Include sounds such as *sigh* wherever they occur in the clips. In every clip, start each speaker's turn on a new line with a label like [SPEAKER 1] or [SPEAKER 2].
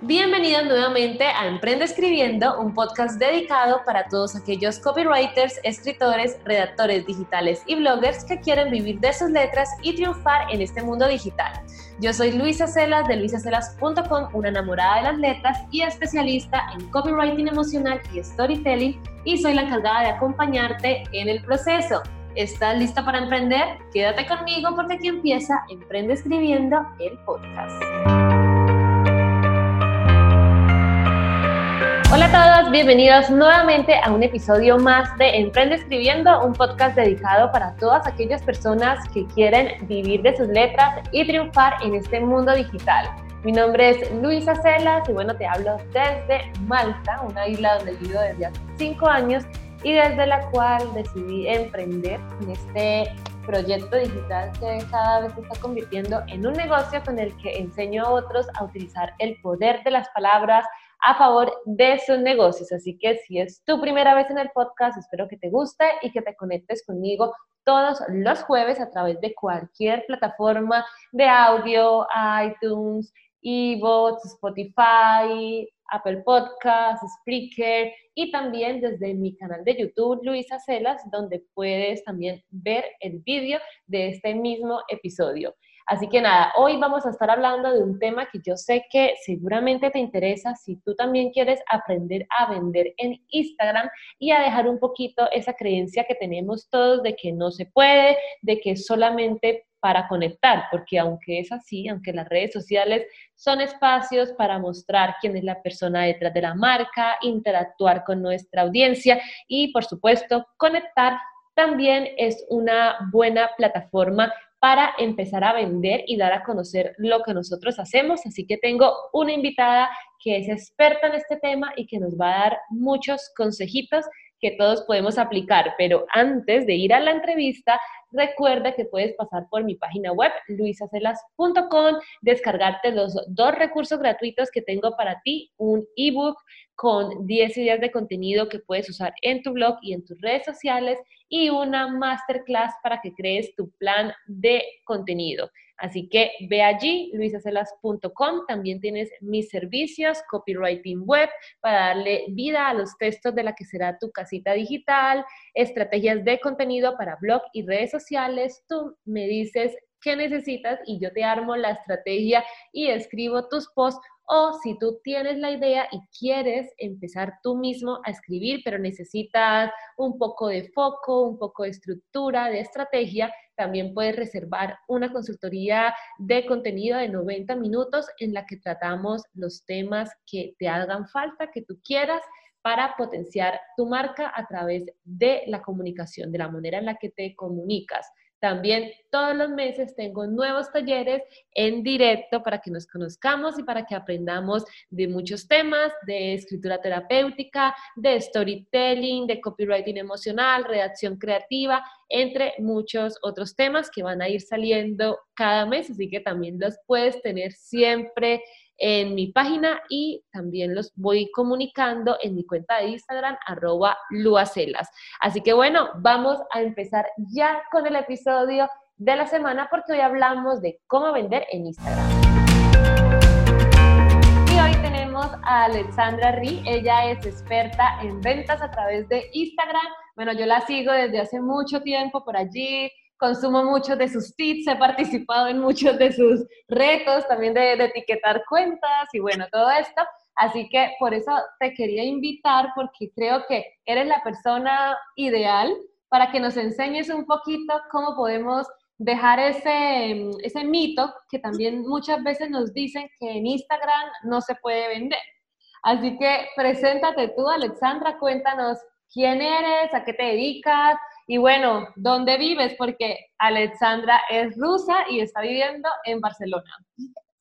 [SPEAKER 1] Bienvenidos nuevamente a Emprende Escribiendo, un podcast dedicado para todos aquellos copywriters, escritores, redactores digitales y bloggers que quieren vivir de sus letras y triunfar en este mundo digital. Yo soy Luisa Celas de luisacelas.com, una enamorada de las letras y especialista en copywriting emocional y storytelling y soy la encargada de acompañarte en el proceso. ¿Estás lista para emprender? Quédate conmigo porque aquí empieza Emprende Escribiendo el podcast. Hola a todos, bienvenidos nuevamente a un episodio más de Emprende Escribiendo, un podcast dedicado para todas aquellas personas que quieren vivir de sus letras y triunfar en este mundo digital. Mi nombre es Luisa Celas y bueno, te hablo desde Malta, una isla donde vivo desde hace cinco años y desde la cual decidí emprender en este proyecto digital que cada vez se está convirtiendo en un negocio con el que enseño a otros a utilizar el poder de las palabras, a favor de sus negocios. Así que si es tu primera vez en el podcast, espero que te guste y que te conectes conmigo todos los jueves a través de cualquier plataforma de audio, iTunes, eBooks, Spotify, Apple Podcasts, Spreaker y también desde mi canal de YouTube, Luisa Celas, donde puedes también ver el vídeo de este mismo episodio. Así que nada, hoy vamos a estar hablando de un tema que yo sé que seguramente te interesa si tú también quieres aprender a vender en Instagram y a dejar un poquito esa creencia que tenemos todos de que no se puede, de que solamente para conectar, porque aunque es así, aunque las redes sociales son espacios para mostrar quién es la persona detrás de la marca, interactuar con nuestra audiencia y, por supuesto, conectar, también es una buena plataforma para empezar a vender y dar a conocer lo que nosotros hacemos. Así que tengo una invitada que es experta en este tema y que nos va a dar muchos consejitos que todos podemos aplicar. Pero antes de ir a la entrevista, recuerda que puedes pasar por mi página web, luisacelas.com, descargarte los dos recursos gratuitos que tengo para ti, un ebook con 10 ideas de contenido que puedes usar en tu blog y en tus redes sociales y una masterclass para que crees tu plan de contenido. Así que ve allí, luisacelas.com. También tienes mis servicios, copywriting web, para darle vida a los textos de la que será tu casita digital, estrategias de contenido para blog y redes sociales. Tú me dices qué necesitas y yo te armo la estrategia y escribo tus posts o si tú tienes la idea y quieres empezar tú mismo a escribir, pero necesitas un poco de foco, un poco de estructura, de estrategia, también puedes reservar una consultoría de contenido de 90 minutos en la que tratamos los temas que te hagan falta, que tú quieras para potenciar tu marca a través de la comunicación, de la manera en la que te comunicas. También todos los meses tengo nuevos talleres en directo para que nos conozcamos y para que aprendamos de muchos temas, de escritura terapéutica, de storytelling, de copywriting emocional, redacción creativa, entre muchos otros temas que van a ir saliendo cada mes, así que también los puedes tener siempre en mi página y también los voy comunicando en mi cuenta de Instagram, arroba luacelas. Así que bueno, vamos a empezar ya con el episodio de la semana porque hoy hablamos de cómo vender en Instagram. Y hoy tenemos a Alexandra Ri, ella es experta en ventas a través de Instagram. Bueno, yo la sigo desde hace mucho tiempo por allí, consumo muchos de sus tips, he participado en muchos de sus retos, también de, de etiquetar cuentas y bueno, todo esto. Así que por eso te quería invitar porque creo que eres la persona ideal para que nos enseñes un poquito cómo podemos dejar ese, ese mito que también muchas veces nos dicen que en Instagram no se puede vender. Así que preséntate tú, Alexandra, cuéntanos quién eres, a qué te dedicas y bueno, dónde vives, porque Alexandra es rusa y está viviendo en Barcelona.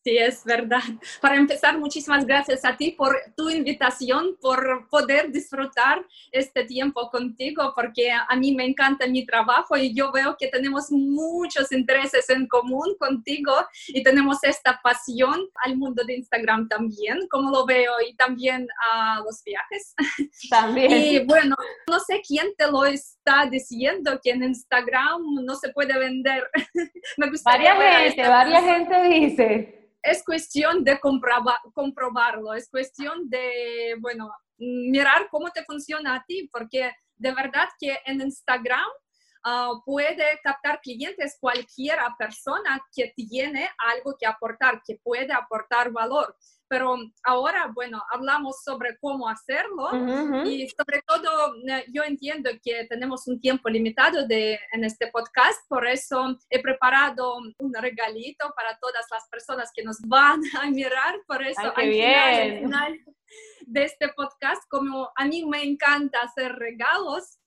[SPEAKER 2] Sí, es verdad. Para empezar, muchísimas gracias a ti por tu invitación, por poder disfrutar este tiempo contigo, porque a mí me encanta mi trabajo y yo veo que tenemos muchos intereses en común contigo y tenemos esta pasión al mundo de Instagram también, como lo veo, y también a los viajes. *laughs*
[SPEAKER 1] También.
[SPEAKER 2] Y bueno, no sé quién te lo está diciendo que en Instagram no se puede vender. *laughs*
[SPEAKER 1] me gustaría varias gente, varias gente dice
[SPEAKER 2] es cuestión de comprobarlo, es cuestión de, bueno, mirar cómo te funciona a ti, porque de verdad que en Instagram uh, puede captar clientes cualquiera persona que tiene algo que aportar, que puede aportar valor. Pero ahora, bueno, hablamos sobre cómo hacerlo y sobre todo eh, yo entiendo que tenemos un tiempo limitado de, en este podcast, por eso he preparado un regalito para todas las personas que nos van *laughs* a mirar, por eso al, final de este podcast, como a mí me encanta hacer regalos, Ah,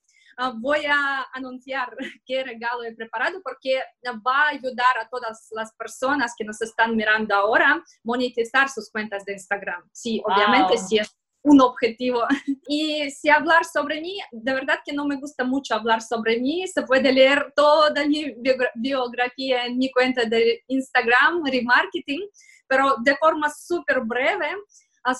[SPEAKER 2] voy a anunciar *laughs* qué regalo he preparado porque va a ayudar a todas las personas que nos están mirando ahora monetizar sus cuentas de Instagram. Sí, obviamente sí es un objetivo. *laughs* Y si hablar sobre mí, de verdad que no me gusta mucho hablar sobre mí. Se puede leer toda mi biografía en mi cuenta de Instagram, Remarketing, pero de forma súper breve.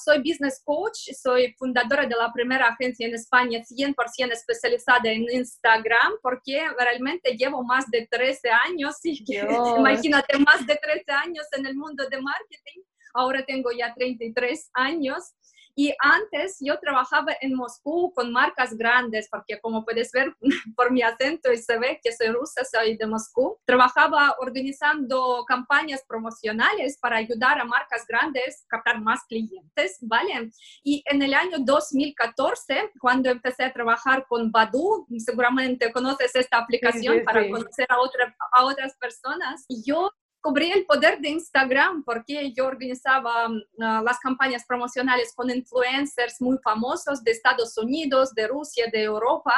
[SPEAKER 2] Soy business coach, soy fundadora de la primera agencia en España 100% especializada en Instagram, porque realmente llevo más de 13 años, *laughs* y imagínate, más de 13 años en el mundo de marketing. Ahora tengo ya 33 años y antes yo trabajaba en Moscú con marcas grandes, porque como puedes ver *laughs* por mi acento y se ve que soy rusa, soy de Moscú. Trabajaba organizando campañas promocionales para ayudar a marcas grandes a captar más clientes, ¿vale? Y en el año 2014, cuando empecé a trabajar con Badu, seguramente conoces esta aplicación para conocer a, otra, a otras personas, yo descubrí el poder de Instagram porque yo organizaba ah, las campañas promocionales con influencers muy famosos de Estados Unidos, de Rusia, de Europa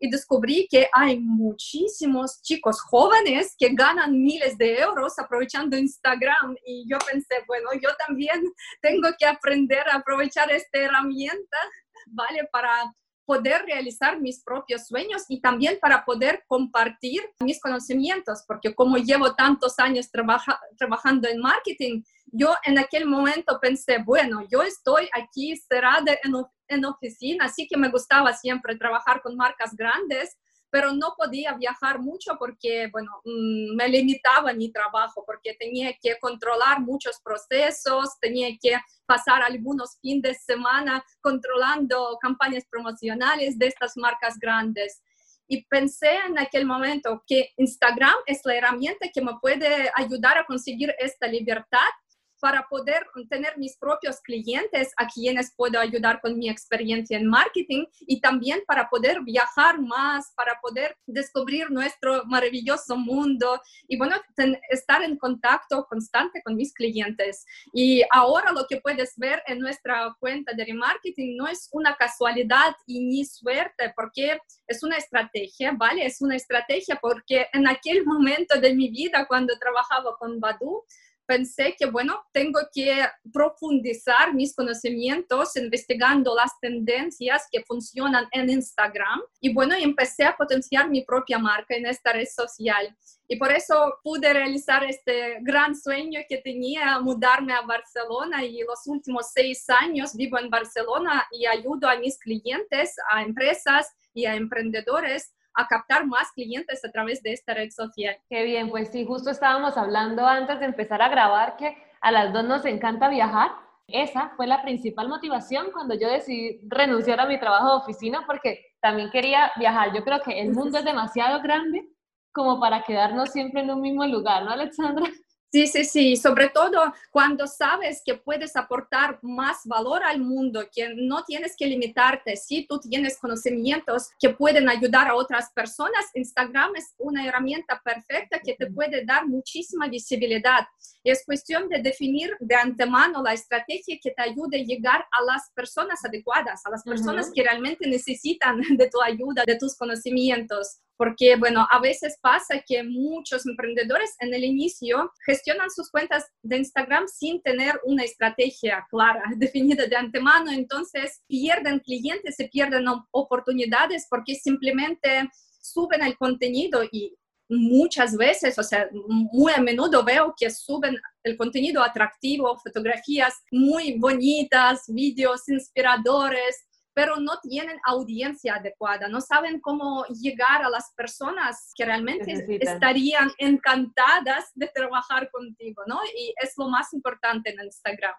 [SPEAKER 2] y descubrí que hay muchísimos chicos jóvenes que ganan miles de euros aprovechando Instagram y yo pensé, bueno, yo también tengo que aprender a aprovechar esta herramienta, *laughs* ¿vale? Para poder realizar mis propios sueños y también para poder compartir mis conocimientos, porque como llevo tantos años trabajando en marketing, yo en aquel momento pensé, bueno, yo estoy aquí cerrada en, en oficina, así que me gustaba siempre trabajar con marcas grandes, pero no podía viajar mucho porque, bueno, mm, me limitaba mi trabajo, porque tenía que controlar muchos procesos, tenía que pasar algunos fines de semana controlando campañas promocionales de estas marcas grandes. Y pensé en aquel momento que Instagram es la herramienta que me puede ayudar a conseguir esta libertad para poder tener mis propios clientes a quienes puedo ayudar con mi experiencia en marketing y también para poder viajar más, para poder descubrir nuestro maravilloso mundo y bueno, estar en contacto constante con mis clientes. Y ahora lo que puedes ver en nuestra cuenta de remarketing no es una casualidad y ni suerte, porque es una estrategia, ¿vale? Es una estrategia porque en aquel momento de mi vida cuando trabajaba con Badu, pensé que, bueno, tengo que profundizar mis conocimientos investigando las tendencias que funcionan en Instagram. Y bueno, empecé a potenciar mi propia marca en esta red social. Y por eso pude realizar este gran sueño que tenía, mudarme a Barcelona. Y los últimos seis años vivo en Barcelona y ayudo a mis clientes, a empresas y a emprendedores a captar más clientes a través de esta red social.
[SPEAKER 1] Qué bien, pues sí, justo estábamos hablando antes de empezar a grabar que a las dos nos encanta viajar. Esa fue la principal motivación cuando yo decidí renunciar a mi trabajo de oficina porque también quería viajar. Yo creo que el mundo es demasiado grande como para quedarnos siempre en un mismo lugar, ¿no, Alexandra?
[SPEAKER 2] Sí, sí, sí, sobre todo cuando sabes que puedes aportar más valor al mundo, que no tienes que limitarte, si tú tienes conocimientos que pueden ayudar a otras personas, Instagram es una herramienta perfecta que te puede dar muchísima visibilidad. Es cuestión de definir de antemano la estrategia que te ayude a llegar a las personas adecuadas, a las personas que realmente necesitan de tu ayuda, de tus conocimientos porque, bueno, a veces pasa que muchos emprendedores en el inicio gestionan sus cuentas de Instagram sin tener una estrategia clara, *laughs* definida de antemano, entonces pierden clientes y pierden oportunidades porque simplemente suben el contenido y muchas veces, o sea, muy a menudo veo que suben el contenido atractivo, fotografías muy bonitas, vídeos inspiradores, pero no tienen audiencia adecuada, no saben cómo llegar a las personas que realmente estarían encantadas de trabajar contigo, ¿no? Y es lo más importante en Instagram.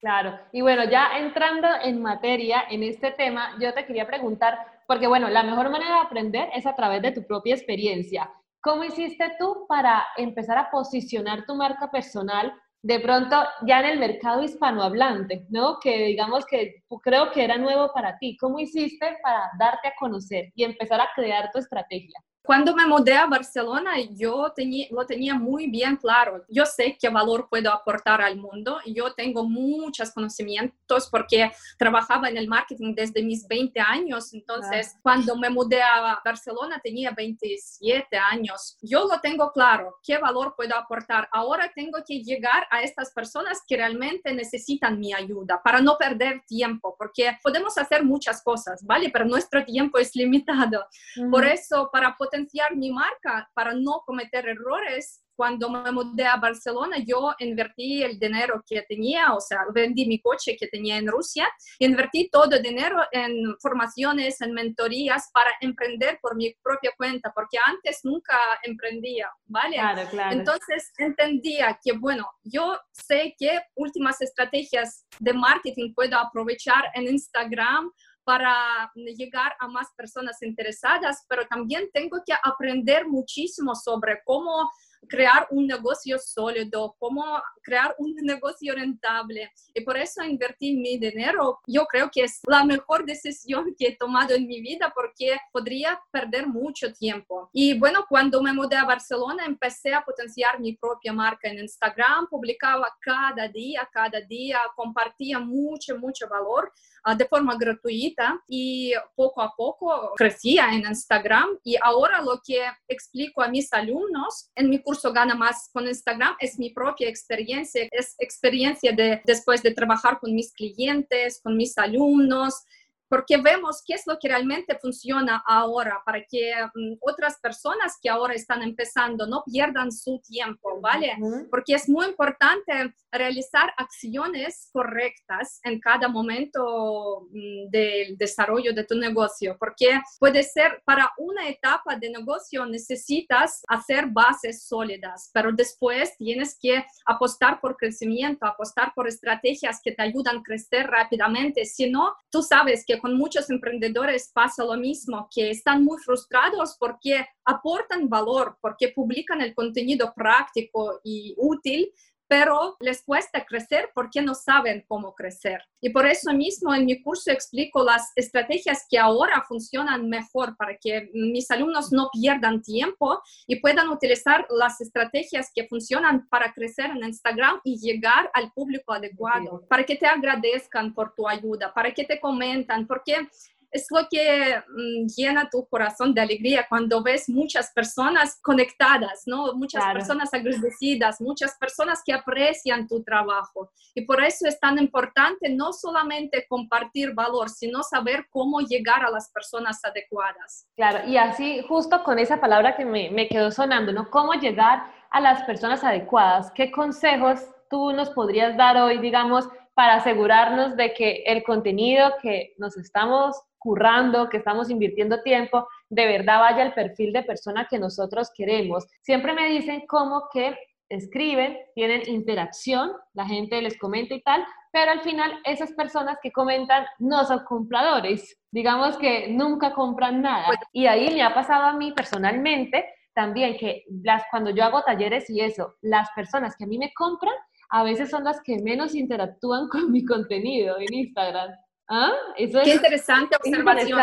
[SPEAKER 1] Claro, y bueno, ya entrando en materia en este tema, yo te quería preguntar, porque bueno, la mejor manera de aprender es a través de tu propia experiencia. ¿Cómo hiciste tú para empezar a posicionar tu marca personal de pronto ya en el mercado hispanohablante, ¿no? Que digamos que creo que era nuevo para ti. ¿Cómo hiciste para darte a conocer y empezar a crear tu estrategia?
[SPEAKER 2] Cuando me mudé a Barcelona, yo tenía, lo tenía muy bien claro. Yo sé qué valor puedo aportar al mundo. Yo tengo muchos conocimientos porque trabajaba en el marketing desde mis 20 años. Entonces, cuando me mudé a Barcelona, tenía 27 años. Yo lo tengo claro, qué valor puedo aportar. Ahora tengo que llegar a estas personas que realmente necesitan mi ayuda para no perder tiempo, porque podemos hacer muchas cosas, ¿vale? Pero nuestro tiempo es limitado. Por eso, para potenciar mi marca para no cometer errores. Cuando me mudé a Barcelona, yo invertí el dinero que tenía, o sea, vendí mi coche que tenía en Rusia, invertí todo el dinero en formaciones, en mentorías para emprender por mi propia cuenta, porque antes nunca emprendía, ¿vale?
[SPEAKER 1] Claro, claro.
[SPEAKER 2] Entonces entendía que, bueno, yo sé qué últimas estrategias de marketing puedo aprovechar en Instagram para llegar a más personas interesadas, pero también tengo que aprender muchísimo sobre cómo crear un negocio sólido, cómo crear un negocio rentable. Y por eso invertí mi dinero. Yo creo que es la mejor decisión que he tomado en mi vida porque podría perder mucho tiempo. Y bueno, cuando me mudé a Barcelona, empecé a potenciar mi propia marca en Instagram, publicaba cada día, cada día, compartía mucho, mucho valor ah, de forma gratuita y poco a poco crecía en Instagram y ahora lo que explico a mis alumnos en mi curso Gana Más con Instagram es mi propia experiencia, es experiencia de después de trabajar con mis clientes, con mis alumnos, porque vemos qué es lo que realmente funciona ahora para que mm, otras personas que ahora están empezando no pierdan su tiempo, ¿vale? Porque es muy importante realizar acciones correctas en cada momento mm, del desarrollo de tu negocio, porque puede ser para una etapa de negocio necesitas hacer bases sólidas, pero después tienes que apostar por crecimiento, apostar por estrategias que te ayudan a crecer rápidamente, si no, tú sabes que con muchos emprendedores pasa lo mismo, que están muy frustrados porque aportan valor, porque publican el contenido práctico y útil, pero les cuesta crecer porque no saben cómo crecer. Y por eso mismo en mi curso explico las estrategias que ahora funcionan mejor para que mis alumnos no pierdan tiempo y puedan utilizar las estrategias que funcionan para crecer en Instagram y llegar al público adecuado, para que te agradezcan por tu ayuda, para que te comentan, porque es lo que mm, llena tu corazón de alegría cuando ves muchas personas conectadas, ¿no? Muchas personas agradecidas, muchas personas que aprecian tu trabajo. Y por eso es tan importante no solamente compartir valor, sino saber cómo llegar a las personas adecuadas.
[SPEAKER 1] Claro, y así justo con esa palabra que me, me quedó sonando, ¿no? ¿Cómo llegar a las personas adecuadas? ¿Qué consejos tú nos podrías dar hoy, digamos, para asegurarnos de que el contenido que nos estamos currando, que estamos invirtiendo tiempo, de verdad vaya al perfil de persona que nosotros queremos. Siempre me dicen como que escriben, tienen interacción, la gente les comenta y tal, pero al final esas personas que comentan no son compradores, digamos que nunca compran nada. Y ahí me ha pasado a mí personalmente también que las, cuando yo hago talleres y eso, las personas que a mí me compran, a veces son las que menos interactúan *laughs* con mi contenido en Instagram. ¿Ah?
[SPEAKER 2] Eso Qué interesante observación.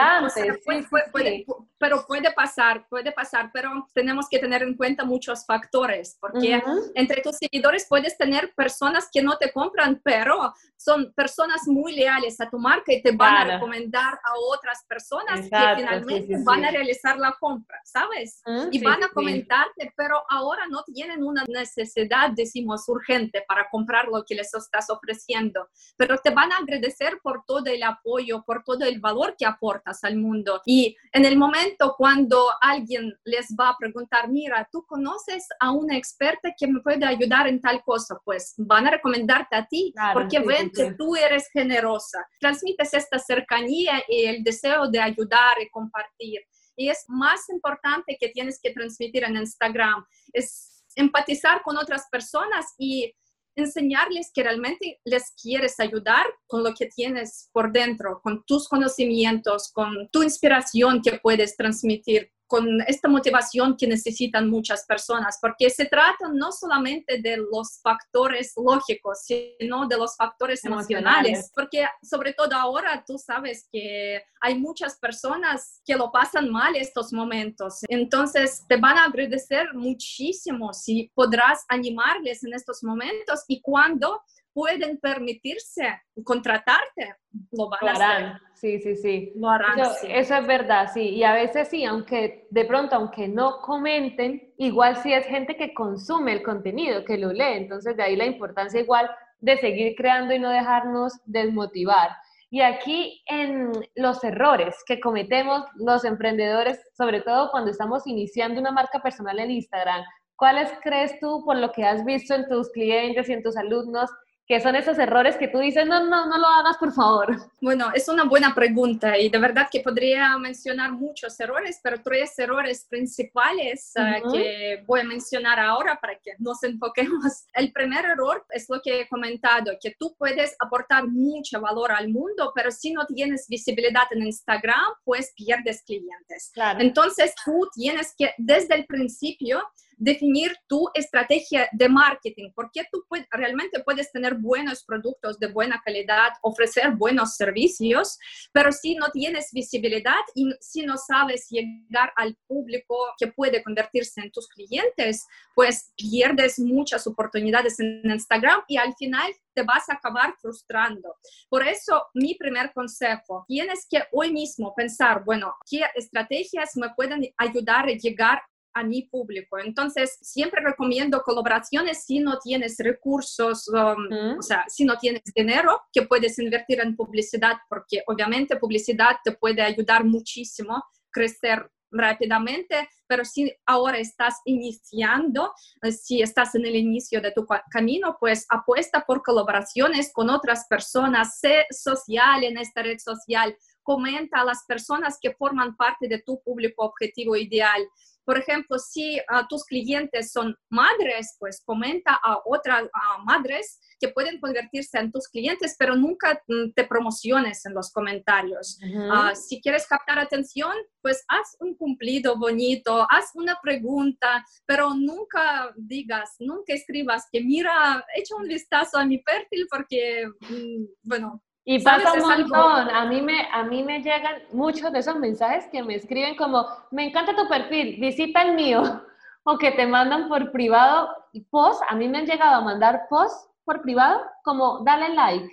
[SPEAKER 2] Pero puede pasar, puede pasar, pero tenemos que tener en cuenta muchos factores, porque entre tus seguidores puedes tener personas que no te compran, pero son personas muy leales a tu marca y te van a recomendar a otras personas que finalmente van a realizar la compra, ¿sabes? y van a comentarte, pero ahora no tienen una necesidad, decimos, urgente para comprar lo que les estás ofreciendo, pero te van a agradecer por todo el apoyo, por todo el valor que aportas al mundo. Y en el momento cuando alguien les va a preguntar, mira, tú conoces a una experta que me puede ayudar en tal cosa, pues van a recomendarte a ti porque ven que tú eres generosa. Transmites esta cercanía y el deseo de ayudar y compartir. Y es más importante que tienes que transmitir en Instagram, es empatizar con otras personas y enseñarles que realmente les quieres ayudar con lo que tienes por dentro, con tus conocimientos, con tu inspiración que puedes transmitir con esta motivación que necesitan muchas personas, porque se trata no solamente de los factores lógicos, sino de los factores emocionales, porque sobre todo ahora tú sabes que hay muchas personas que lo pasan mal estos momentos, entonces te van a agradecer muchísimo si podrás animarles en estos momentos y cuando pueden permitirse contratarte, lo van a hacer.
[SPEAKER 1] Sí, sí, sí. Lo harán, eso, eso, es verdad, sí. Y a veces sí, aunque de pronto, aunque no comenten, igual sí es gente que consume el contenido, que lo lee. Entonces de ahí la importancia igual de seguir creando y no dejarnos desmotivar. Y aquí en los errores que cometemos los emprendedores, sobre todo cuando estamos iniciando una marca personal en Instagram, ¿cuáles crees tú por lo que has visto en tus clientes y en tus alumnos que son esos errores que tú dices, no, no, no lo hagas, por favor?
[SPEAKER 2] Bueno, es una buena pregunta y de verdad que podría mencionar muchos errores, pero tres errores principales eh, que voy a mencionar ahora para que nos enfoquemos. *laughs* El primer error es lo que he comentado, que tú puedes aportar mucho valor al mundo, pero si no tienes visibilidad en Instagram, pues pierdes clientes. Entonces tú tienes que desde el principio definir tu estrategia de marketing, porque tú realmente puedes tener buenos productos de buena calidad, ofrecer buenos servicios, pero si no tienes visibilidad y si no sabes llegar al público que puede convertirse en tus clientes, pues pierdes muchas oportunidades en Instagram y al final te vas a acabar frustrando. Por eso, mi primer consejo, tienes que hoy mismo pensar, bueno, ¿qué estrategias me pueden ayudar a llegar a mi público. Entonces, siempre recomiendo colaboraciones si no tienes recursos, um, o sea, si no tienes dinero que puedes invertir en publicidad, porque obviamente publicidad te puede ayudar muchísimo a crecer rápidamente, pero si ahora estás iniciando, eh, si estás en el inicio de tu camino, pues apuesta por colaboraciones con otras personas, sé social en esta red social, comenta a las personas que forman parte de tu público objetivo ideal. Por ejemplo, si uh, tus clientes son madres, pues comenta a otras madres que pueden convertirse en tus clientes, pero nunca mm, te promociones en los comentarios. Uh si quieres captar atención, pues haz un cumplido bonito, haz una pregunta, pero nunca digas, nunca escribas que mira, echa un vistazo a mi perfil porque, mm, bueno,
[SPEAKER 1] y pasa un montón. A mí, me, a mí me llegan muchos de esos mensajes que me escriben como, me encanta tu perfil, visita el mío. *laughs* O que te mandan por privado post. A mí me han llegado a mandar post por privado como, dale like.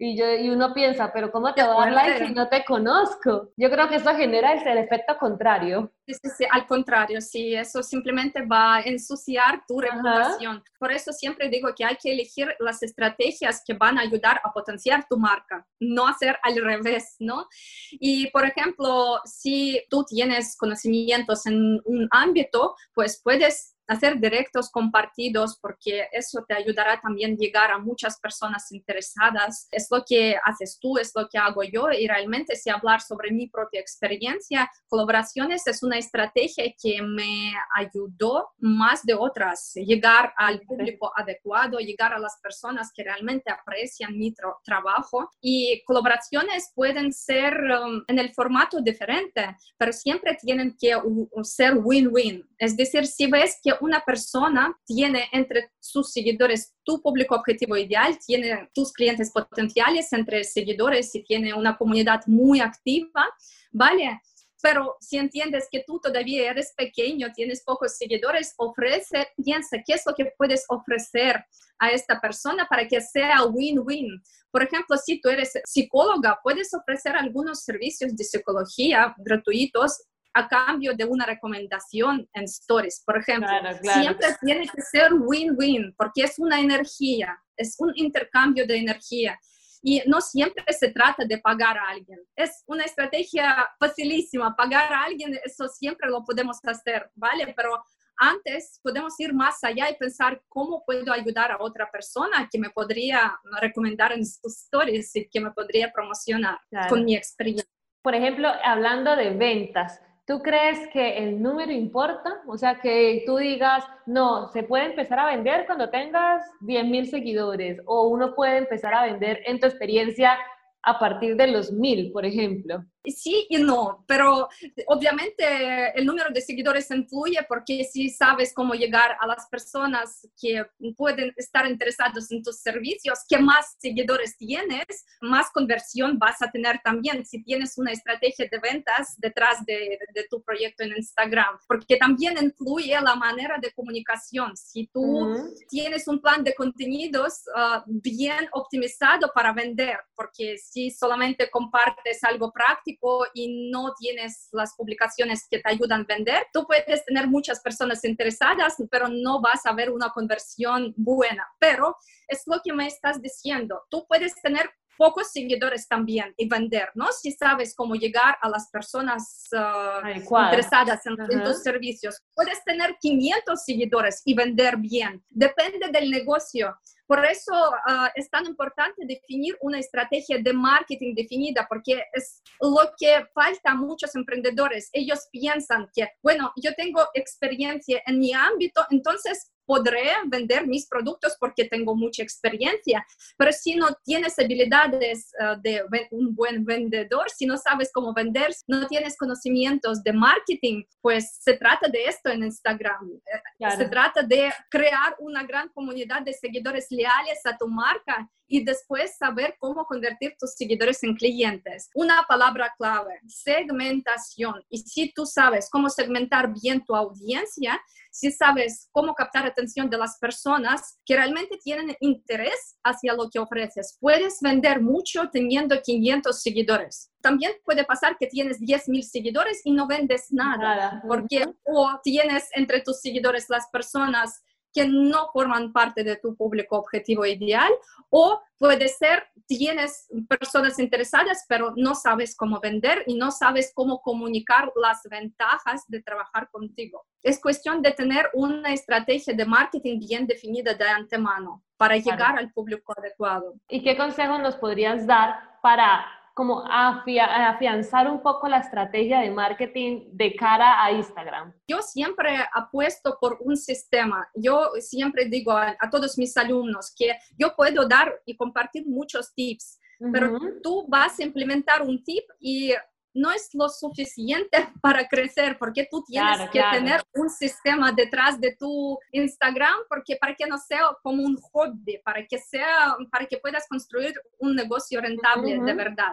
[SPEAKER 1] Y, yo, y uno piensa, pero ¿cómo te voy a dar like si no te conozco? Yo creo que eso genera el, efecto contrario.
[SPEAKER 2] Sí, sí, sí, al contrario, sí, eso simplemente va a ensuciar tu reputación. Por eso siempre digo que hay que elegir las estrategias que van a ayudar a potenciar tu marca, no hacer al revés, ¿no? Y, por ejemplo, si tú tienes conocimientos en un ámbito, pues puedes hacer directos compartidos porque eso te ayudará también a llegar a muchas personas interesadas. Es lo que haces tú, es lo que hago yo y realmente si hablar sobre mi propia experiencia, colaboraciones es una estrategia que me ayudó más de otras, llegar al público adecuado, llegar a las personas que realmente aprecian mi trabajo y colaboraciones pueden ser um, en el formato diferente, pero siempre tienen que ser win-win. Es decir, si ves que una persona tiene entre sus seguidores tu público objetivo ideal, tiene tus clientes potenciales entre seguidores y tiene una comunidad muy activa, ¿vale? Pero si entiendes que tú todavía eres pequeño, tienes pocos seguidores, ofrece, piensa qué es lo que puedes ofrecer a esta persona para que sea win-win. Por ejemplo, si tú eres psicóloga, puedes ofrecer algunos servicios de psicología gratuitos a cambio de una recomendación en stories, por ejemplo. Siempre tiene que ser win-win porque es una energía, es un intercambio de energía. Y no siempre se trata de pagar a alguien. Es una estrategia facilísima. Pagar a alguien, eso siempre lo podemos hacer, ¿vale? Pero antes podemos ir más allá y pensar cómo puedo ayudar a otra persona que me podría recomendar en sus stories y que me podría promocionar con mi experiencia.
[SPEAKER 1] Por ejemplo, hablando de ventas, ¿Tú crees que el número importa? O sea, que tú digas, no, se puede empezar a vender cuando tengas 10.000 seguidores o uno puede empezar a vender en tu experiencia a partir de los 1.000, por ejemplo
[SPEAKER 2] sí y no, pero obviamente el número de seguidores influye porque si sabes cómo llegar a las personas que pueden estar interesados en tus servicios, que más seguidores tienes, más conversión vas a tener también si tienes una estrategia de ventas detrás de, de tu proyecto en Instagram, porque también influye la manera de comunicación. Si tú tienes un plan de contenidos ah, bien optimizado para vender, porque si solamente compartes algo práctico, y no tienes las publicaciones que te ayudan a vender, tú puedes tener muchas personas interesadas, pero no vas a ver una conversión buena. Pero es lo que me estás diciendo. Tú puedes tener pocos seguidores también y vender, ¿no? Si sabes cómo llegar a las personas ah, interesadas en, en, tus servicios. Puedes tener 500 seguidores y vender bien. Depende del negocio. Por eso uh, es tan importante definir una estrategia de marketing definida, porque es lo que falta a muchos emprendedores. Ellos piensan que, bueno, yo tengo experiencia en mi ámbito, entonces podré vender mis productos porque tengo mucha experiencia, pero si no tienes habilidades uh, de un buen vendedor, si no sabes cómo vender, no tienes conocimientos de marketing, pues se trata de esto en Instagram. Eh, claro. Se trata de crear una gran comunidad de seguidores leales a tu marca y después saber cómo convertir tus seguidores en clientes. Una palabra clave, segmentación. Y si tú sabes cómo segmentar bien tu audiencia, si sabes cómo captar atención de las personas que realmente tienen interés hacia lo que ofreces, puedes vender mucho teniendo 500 seguidores. También puede pasar que tienes 10.000 seguidores y no vendes nada, nada. porque o tienes entre tus seguidores las personas que no forman parte de tu público objetivo ideal o puede ser tienes personas interesadas pero no sabes cómo vender y no sabes cómo comunicar las ventajas de trabajar contigo. Es cuestión de tener una estrategia de marketing bien definida de antemano para llegar al público adecuado.
[SPEAKER 1] ¿Y qué consejos nos podrías dar para como afianzar un poco la estrategia de marketing de cara a Instagram?
[SPEAKER 2] Yo siempre apuesto por un sistema. Yo siempre digo a, todos mis alumnos que yo puedo dar y compartir muchos tips, pero tú vas a implementar un tip y no es lo suficiente *laughs* para crecer, porque tú tienes que tener un sistema detrás de tu Instagram, porque para que no sea como un hobby, para que sea, para que puedas construir un negocio rentable de verdad.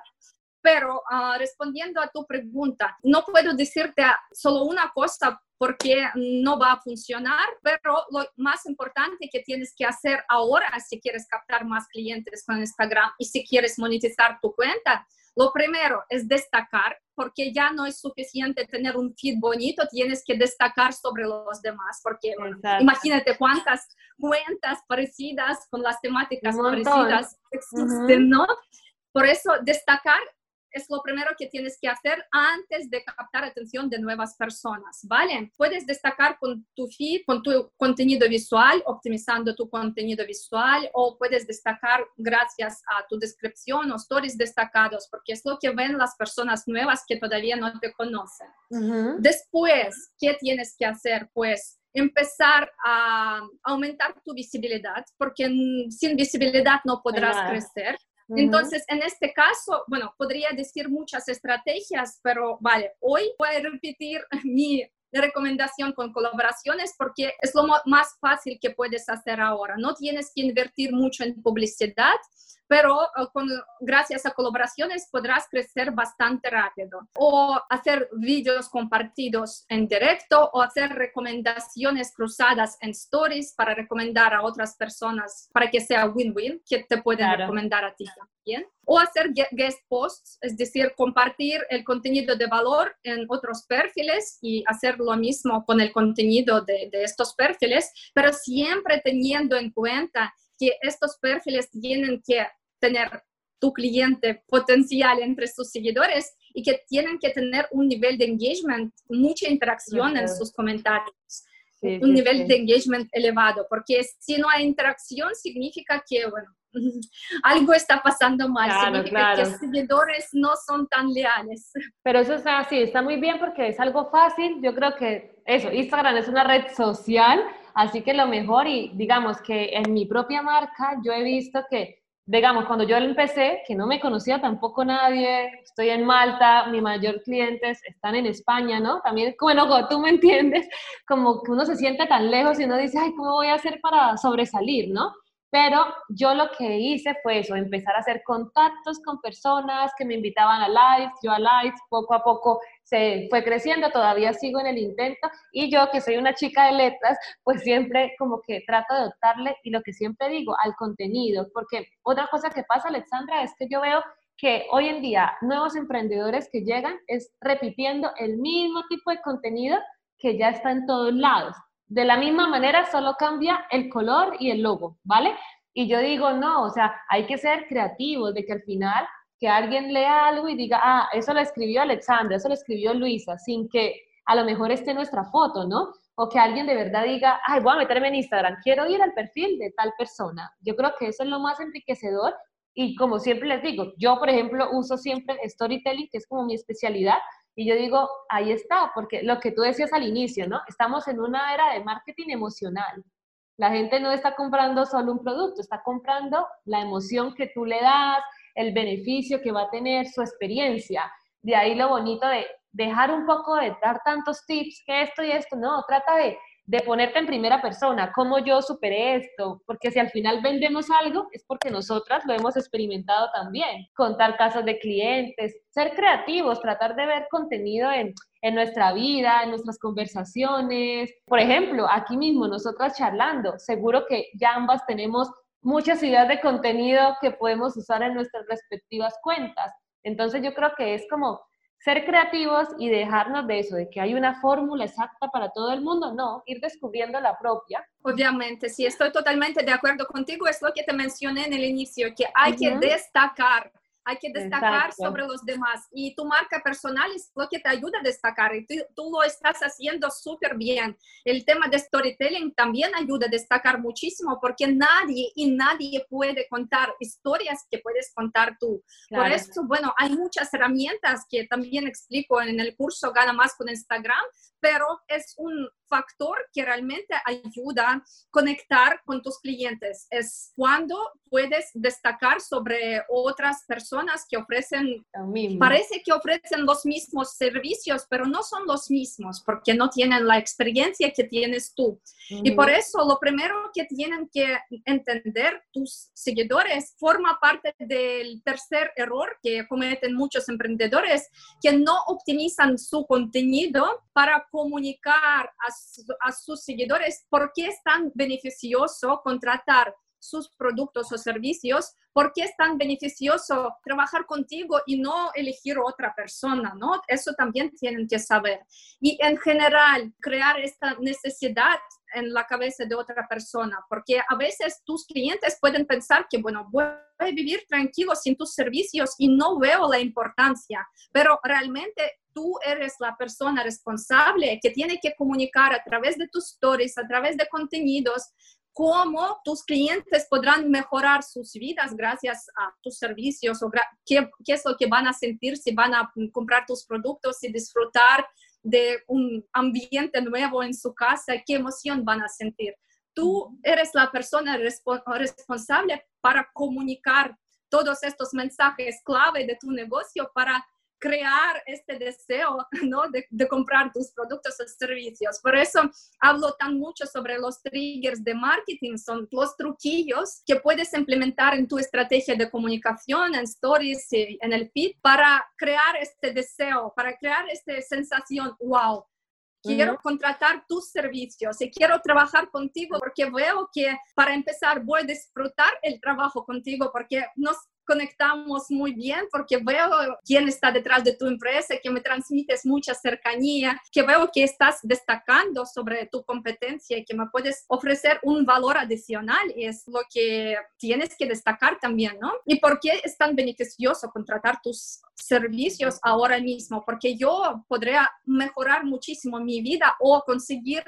[SPEAKER 2] Pero uh, respondiendo a tu pregunta, no puedo decirte solo una cosa porque no va a funcionar, pero lo más importante que tienes que hacer ahora si quieres captar más clientes con Instagram y si quieres monetizar tu cuenta, lo primero es destacar, porque ya no es suficiente tener un feed bonito, tienes que destacar sobre los demás, porque imagínate cuántas cuentas parecidas con las temáticas parecidas existen, ¿no? Por eso destacar es lo primero que tienes que hacer antes de captar atención de nuevas personas, ¿vale? Puedes destacar con tu feed, con tu contenido visual, optimizando tu contenido visual, o puedes destacar gracias a tu descripción o stories destacados, porque es lo que ven las personas nuevas que todavía no te conocen. Después, ¿qué tienes que hacer? Pues empezar a aumentar tu visibilidad, porque sin visibilidad no podrás crecer. Entonces, en este caso, bueno, podría decir muchas estrategias, pero vale, hoy voy a repetir *laughs* mi recomendación con colaboraciones porque es lo más fácil que puedes hacer ahora. No tienes que invertir mucho en publicidad, pero con, gracias a colaboraciones podrás crecer bastante rápido. O hacer vídeos compartidos en directo o hacer recomendaciones cruzadas en stories para recomendar a otras personas para que sea win-win, que te pueden recomendar a ti también. O hacer guest posts, es decir, compartir el contenido de valor en otros perfiles y hacer lo mismo con el contenido de, de estos perfiles, pero siempre teniendo en cuenta que estos perfiles tienen que tener tu cliente potencial entre sus seguidores y que tienen que tener un nivel de engagement, mucha interacción en sus comentarios. un nivel de engagement elevado, porque si no hay interacción significa que, bueno, *laughs* algo está pasando mal, significa que los seguidores no son tan leales. *laughs*
[SPEAKER 1] Pero eso está así, está muy bien porque es algo fácil. Yo creo que eso, Instagram es una red social, así que lo mejor y digamos que en mi propia marca yo he visto que digamos, cuando yo empecé, que no me conocía tampoco nadie, estoy en Malta, mi mayor clientes están en España, ¿no? También, bueno, *laughs* tú me entiendes, como que uno se siente tan lejos y uno dice, ay, ¿cómo voy a hacer para sobresalir, ¿no? Pero yo lo que hice fue eso, empezar a hacer contactos con personas que me invitaban a lives, yo a lives, poco a poco se fue creciendo, todavía sigo en el intento y yo que soy una chica de letras, pues siempre como que trato de adoptarle y lo que siempre digo, al contenido, porque otra cosa que pasa, Alexandra, es que yo veo que hoy en día nuevos emprendedores que llegan es repitiendo el mismo tipo de contenido que ya está en todos lados. De la misma manera, solo cambia el color y el logo, ¿vale? Y yo digo, no, o sea, hay que ser creativos, de que al final que alguien lea algo y diga, ah, eso lo escribió Alexandra, eso lo escribió Luisa, sin que a lo mejor esté nuestra foto, ¿no? O que alguien de verdad diga, ay, voy a meterme en Instagram, quiero ir al perfil de tal persona. Yo creo que eso es lo más enriquecedor y como siempre les digo, yo por ejemplo uso siempre storytelling, que es como mi especialidad, y yo digo, ahí está, porque lo que tú decías al inicio, ¿no? Estamos en una era de marketing emocional. La gente no está comprando solo un producto, está comprando la emoción que tú le das, el beneficio que va a tener, su experiencia. De ahí lo bonito de dejar un poco de dar tantos tips, que esto y esto, no, trata de de ponerte en primera persona, cómo yo superé esto, porque si al final vendemos algo es porque nosotras lo hemos experimentado también, contar casos de clientes, ser creativos, tratar de ver contenido en, en nuestra vida, en nuestras conversaciones. Por ejemplo, aquí mismo nosotras charlando, seguro que ya ambas tenemos muchas ideas de contenido que podemos usar en nuestras respectivas cuentas. Entonces yo creo que es como ser creativos y dejarnos de eso, de que hay una fórmula exacta para todo el mundo, no, ir descubriendo la propia.
[SPEAKER 2] Obviamente, sí, estoy totalmente de acuerdo contigo, es lo que te mencioné en el inicio, que hay que destacar hay que destacar sobre los demás y tu marca personal es lo que te ayuda a destacar y tú, lo estás haciendo súper bien. El tema de storytelling también ayuda a destacar muchísimo porque nadie y nadie puede contar historias que puedes contar tú. Por eso, bueno, hay muchas herramientas que también explico en el curso Gana Más con Instagram, pero es un factor que realmente ayuda a conectar con tus clientes. Es cuando puedes destacar sobre otras personas que ofrecen, parece que ofrecen los mismos servicios, pero no son los mismos porque no tienen la experiencia que tienes tú. Y por eso lo primero que tienen que entender tus seguidores forma parte del tercer error que cometen muchos emprendedores, que no optimizan su contenido para comunicar a a, sus seguidores por qué es tan beneficioso contratar sus productos o servicios, por qué es tan beneficioso trabajar contigo y no elegir otra persona, ¿no? Eso también tienen que saber. Y en general, crear esta necesidad en la cabeza de otra persona, porque a veces tus clientes pueden pensar que, bueno, voy a vivir tranquilo sin tus servicios y no veo la importancia, pero realmente tú eres la persona responsable que tiene que comunicar a través de tus stories, a través de contenidos, cómo tus clientes podrán mejorar sus vidas gracias a tus servicios o qué, qué, es lo que van a sentir si van a comprar tus productos y disfrutar de un ambiente nuevo en su casa, qué emoción van a sentir. Tú eres la persona responsable para comunicar todos estos mensajes clave de tu negocio para crear este deseo ¿no? de, de, comprar tus productos o servicios. Por eso hablo tan mucho sobre los triggers de marketing, son los truquillos que puedes implementar en tu estrategia de comunicación, en stories, en el feed, para crear este deseo, para crear esta sensación, wow, quiero contratar tus servicios y quiero trabajar contigo porque veo que para empezar voy a disfrutar el trabajo contigo porque nos conectamos muy bien porque veo quién está detrás de tu empresa, que me transmites mucha cercanía, que veo que estás destacando sobre tu competencia y que me puedes ofrecer un valor adicional y es lo que tienes que destacar también, ¿no? ¿Y por qué es tan beneficioso contratar tus servicios ahora mismo? Porque yo podría mejorar muchísimo mi vida o conseguir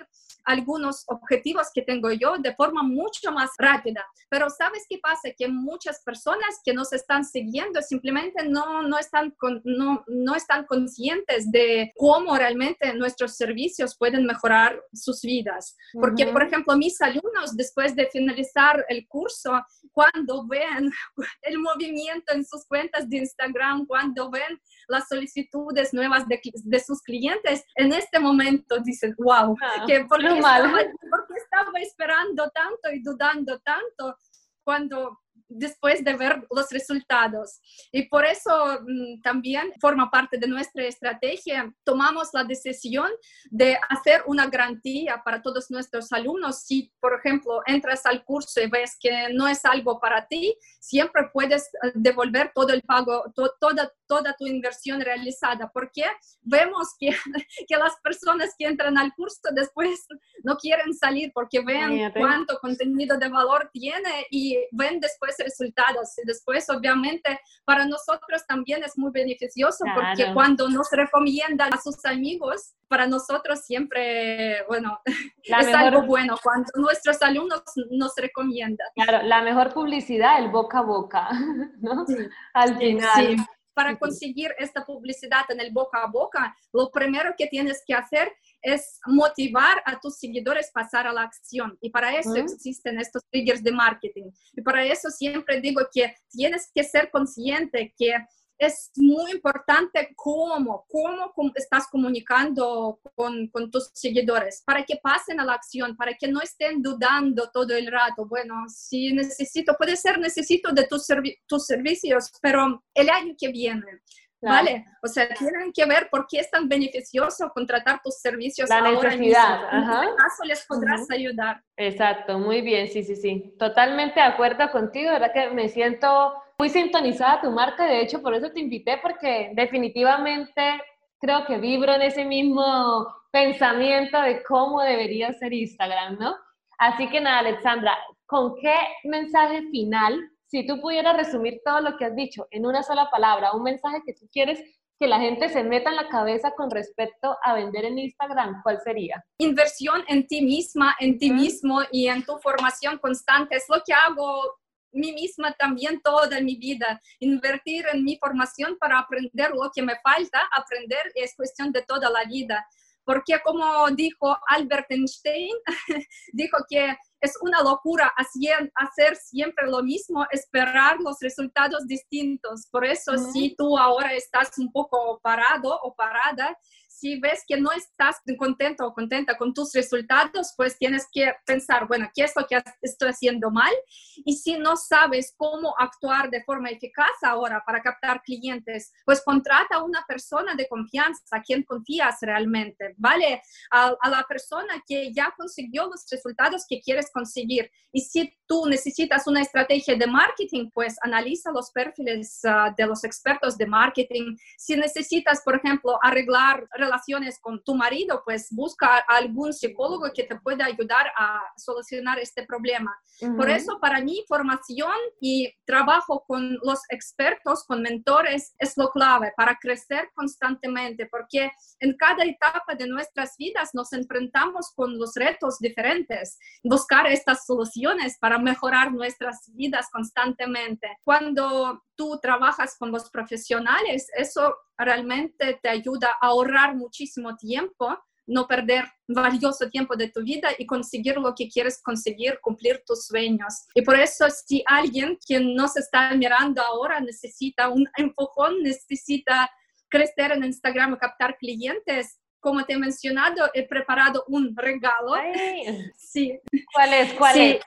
[SPEAKER 2] algunos objetivos que tengo yo de forma mucho más rápida. Pero ¿sabes qué pasa? Que muchas personas que nos están siguiendo simplemente no, no, están, no, no están conscientes de cómo realmente nuestros servicios pueden mejorar sus vidas. Porque, por ejemplo, mis alumnos, después de finalizar el curso, cuando ven *laughs* el movimiento en sus cuentas de Instagram, cuando ven las solicitudes nuevas de, de sus clientes, en este momento dicen, wow, ah, que porque porque estaba esperando tanto y dudando tanto cuando después de ver los resultados. Y por eso mm, también forma parte de nuestra estrategia. Tomamos la decisión de hacer una garantía para todos nuestros alumnos. Si, por ejemplo, entras al curso y ves que no es algo para ti, siempre puedes eh, devolver todo el pago, toda, toda tu inversión realizada, porque vemos que, *laughs* que las personas que entran al curso después no quieren salir porque ven cuánto contenido de valor tiene y ven después resultados. Y después, obviamente, para nosotros también es muy beneficioso porque cuando nos recomiendan a sus amigos, para nosotros siempre, bueno, *laughs* es algo bueno cuando nuestros alumnos nos recomiendan.
[SPEAKER 1] Claro, la mejor publicidad, el boca a boca, *laughs* ¿no? Al final.
[SPEAKER 2] Para conseguir esta publicidad en el boca a boca, lo primero que tienes que hacer es motivar a tus seguidores a pasar a la acción. Y para eso existen estos triggers de marketing. Y para eso siempre digo que tienes que ser consciente que es muy importante cómo, cómo estás comunicando con, con, tus seguidores, para que pasen a la acción, para que no estén dudando todo el rato. Bueno, si necesito, puede ser necesito de tus, tus servicios, pero el año que viene, ¿Vale? O sea, tienen que ver por qué es tan beneficioso contratar tus servicios
[SPEAKER 1] La ahora necesidad.
[SPEAKER 2] Mismo. En este caso les podrás ayudar.
[SPEAKER 1] Exacto, muy bien, sí, sí, sí. Totalmente de acuerdo contigo, ¿verdad? Que me siento muy sintonizada a tu marca, de hecho, por eso te invité, porque definitivamente creo que vibro en ese mismo pensamiento de cómo debería ser Instagram, ¿no? Así que nada, Alexandra, ¿con qué mensaje final si tú pudieras resumir todo lo que has dicho en una sola palabra, un mensaje que tú quieres que la gente se meta en la cabeza con respecto a vender en Instagram, ¿cuál sería?
[SPEAKER 2] Inversión en ti misma, en ti mismo y en tu formación constante. Es lo que hago mí misma también toda mi vida, invertir en mi formación para aprender lo que me falta, aprender es cuestión de toda la vida. Porque como dijo Albert Einstein, *laughs* dijo que es una locura hacer siempre lo mismo, esperar los resultados distintos. Por eso, si tú ahora estás un poco parado o parada, si ves que no estás contento o contenta con tus resultados, pues tienes que pensar, bueno, ¿qué es lo que estoy haciendo mal? Y si no sabes cómo actuar de forma eficaz ahora para captar clientes, pues contrata a una persona de confianza, a quien confías realmente, ¿vale? A, a la persona que ya consiguió los resultados que quieres conseguir. Y si tú necesitas una estrategia de marketing, pues analiza los perfiles uh, de los expertos de marketing. Si necesitas, por ejemplo, arreglar relaciones con tu marido, pues busca algún psicólogo que te pueda ayudar a solucionar este problema. Por eso para mí formación y trabajo con los expertos, con mentores, es lo clave para crecer constantemente, porque en cada etapa de nuestras vidas nos enfrentamos con los retos diferentes, buscar estas soluciones para mejorar nuestras vidas constantemente. Cuando tú trabajas con los profesionales, eso realmente te ayuda a ahorrar muchísimo tiempo, no perder valioso tiempo de tu vida y conseguir lo que quieres conseguir, cumplir tus sueños. Y por eso si alguien que nos está mirando ahora necesita un empujón, necesita crecer en Instagram, captar clientes, como te he mencionado, he preparado un regalo.
[SPEAKER 1] Sí. ¿Cuál es? ¿Cuál es?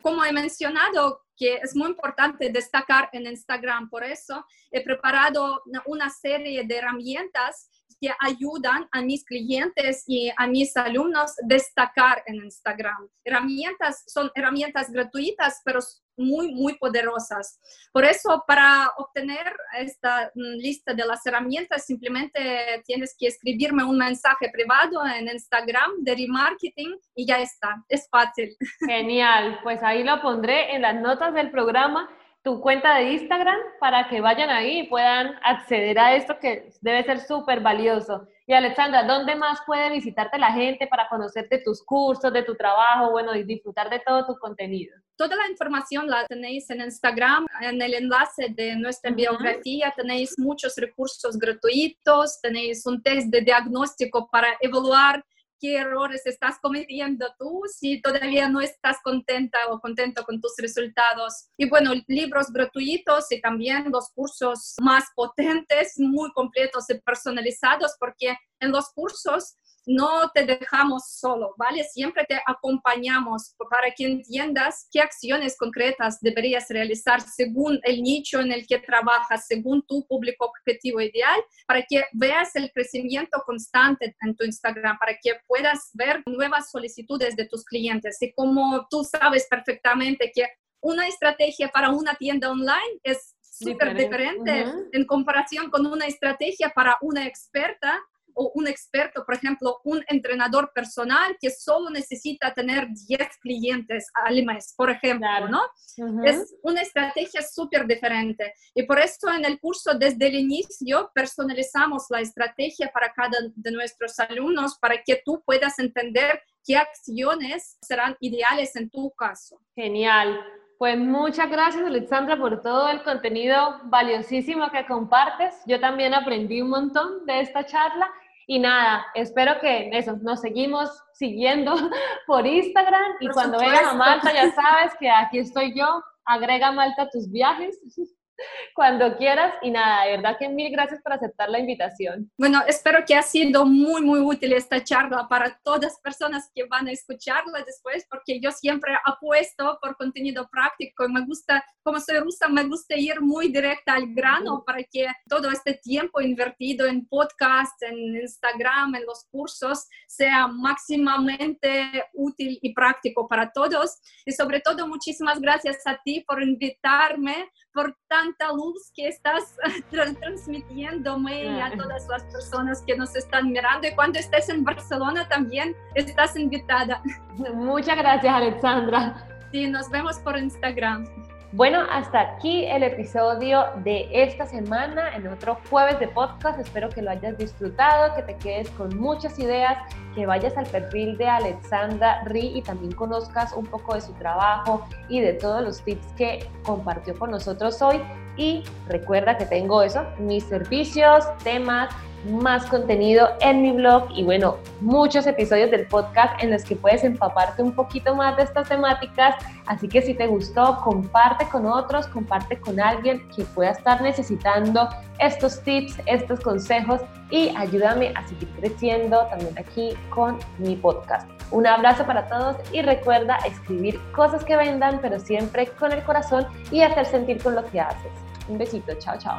[SPEAKER 2] Como he mencionado, que es muy importante destacar en Instagram, por eso he preparado una serie de herramientas que ayudan a mis clientes y a mis alumnos destacar en Instagram. Herramientas son herramientas gratuitas, pero muy, muy poderosas. Por eso, para obtener esta mm, lista de las herramientas, simplemente tienes que escribirme un mensaje privado en Instagram de remarketing y ya está. Es fácil. *laughs*
[SPEAKER 1] Genial. Pues ahí lo pondré en las notas del programa tu cuenta de Instagram para que vayan ahí y puedan acceder a esto que debe ser súper valioso. Y Alexandra, ¿dónde más puede visitarte la gente para conocerte tus cursos, de tu trabajo, bueno, y disfrutar de todo tu contenido?
[SPEAKER 2] Toda la información la tenéis en Instagram, en el enlace de nuestra biografía. Tenéis muchos recursos gratuitos, tenéis un test de diagnóstico para evaluar qué errores estás cometiendo tú si todavía no estás contenta o contento con tus resultados. Y bueno, libros gratuitos y también los cursos más potentes, muy completos y personalizados, porque en los cursos no te dejamos solo, ¿vale? Siempre te acompañamos para que entiendas qué acciones concretas deberías realizar según el nicho en el que trabajas, según tu público objetivo ideal, para que veas el crecimiento constante en tu Instagram, para que puedas ver nuevas solicitudes de tus clientes. Y como tú sabes perfectamente que una estrategia para una tienda online es súper diferente, en comparación con una estrategia para una experta o un experto, por ejemplo, un entrenador personal que solo necesita tener 10 clientes al mes, por ejemplo, ¿no? Es una estrategia súper diferente. Y por eso en el curso desde el inicio personalizamos la estrategia para cada de nuestros alumnos para que tú puedas entender qué acciones serán ideales en tu caso.
[SPEAKER 1] Genial. Pues muchas gracias, Alexandra, por todo el contenido valiosísimo que compartes. Yo también aprendí un montón de esta charla y nada, espero que eso, nos seguimos siguiendo *laughs* por Instagram y cuando vengas a Malta ya *laughs* sabes que aquí estoy yo, agrega Malta a tus viajes *laughs* *laughs* cuando quieras. Y nada, de verdad que mil gracias por aceptar la invitación.
[SPEAKER 2] Bueno, espero que ha sido muy, muy útil esta charla para todas las personas que van a escucharla después, porque yo siempre apuesto por contenido práctico y me gusta, como soy rusa, me gusta ir muy directa al grano para que todo este tiempo invertido en podcast, en Instagram, en los cursos, sea máximamente útil y práctico para todos. Y sobre todo, muchísimas gracias a ti por invitarme, por tanta luz que estás *laughs* transmitiéndome a todas las personas que nos están mirando. Y cuando estés en Barcelona también estás invitada.
[SPEAKER 1] Muchas gracias, Alexandra.
[SPEAKER 2] Sí, nos vemos por Instagram.
[SPEAKER 1] Bueno, hasta aquí el episodio de esta semana en otro jueves de podcast. Espero que lo hayas disfrutado, que te quedes con muchas ideas, que vayas al perfil de Alexandra Ri y también conozcas un poco de su trabajo y de todos los tips que compartió con nosotros hoy. Y recuerda que tengo eso, mis servicios, temas, más contenido en mi blog y bueno, muchos episodios del podcast en los que puedes empaparte un poquito más de estas temáticas. Así que si te gustó, comparte con otros, comparte con alguien que pueda estar necesitando estos tips, estos consejos y ayúdame a seguir creciendo también aquí con mi podcast. Un abrazo para todos y recuerda escribir cosas que vendan, pero siempre con el corazón y hacer sentir con lo que haces. Un besito, chao, chao.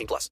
[SPEAKER 3] 18 plus.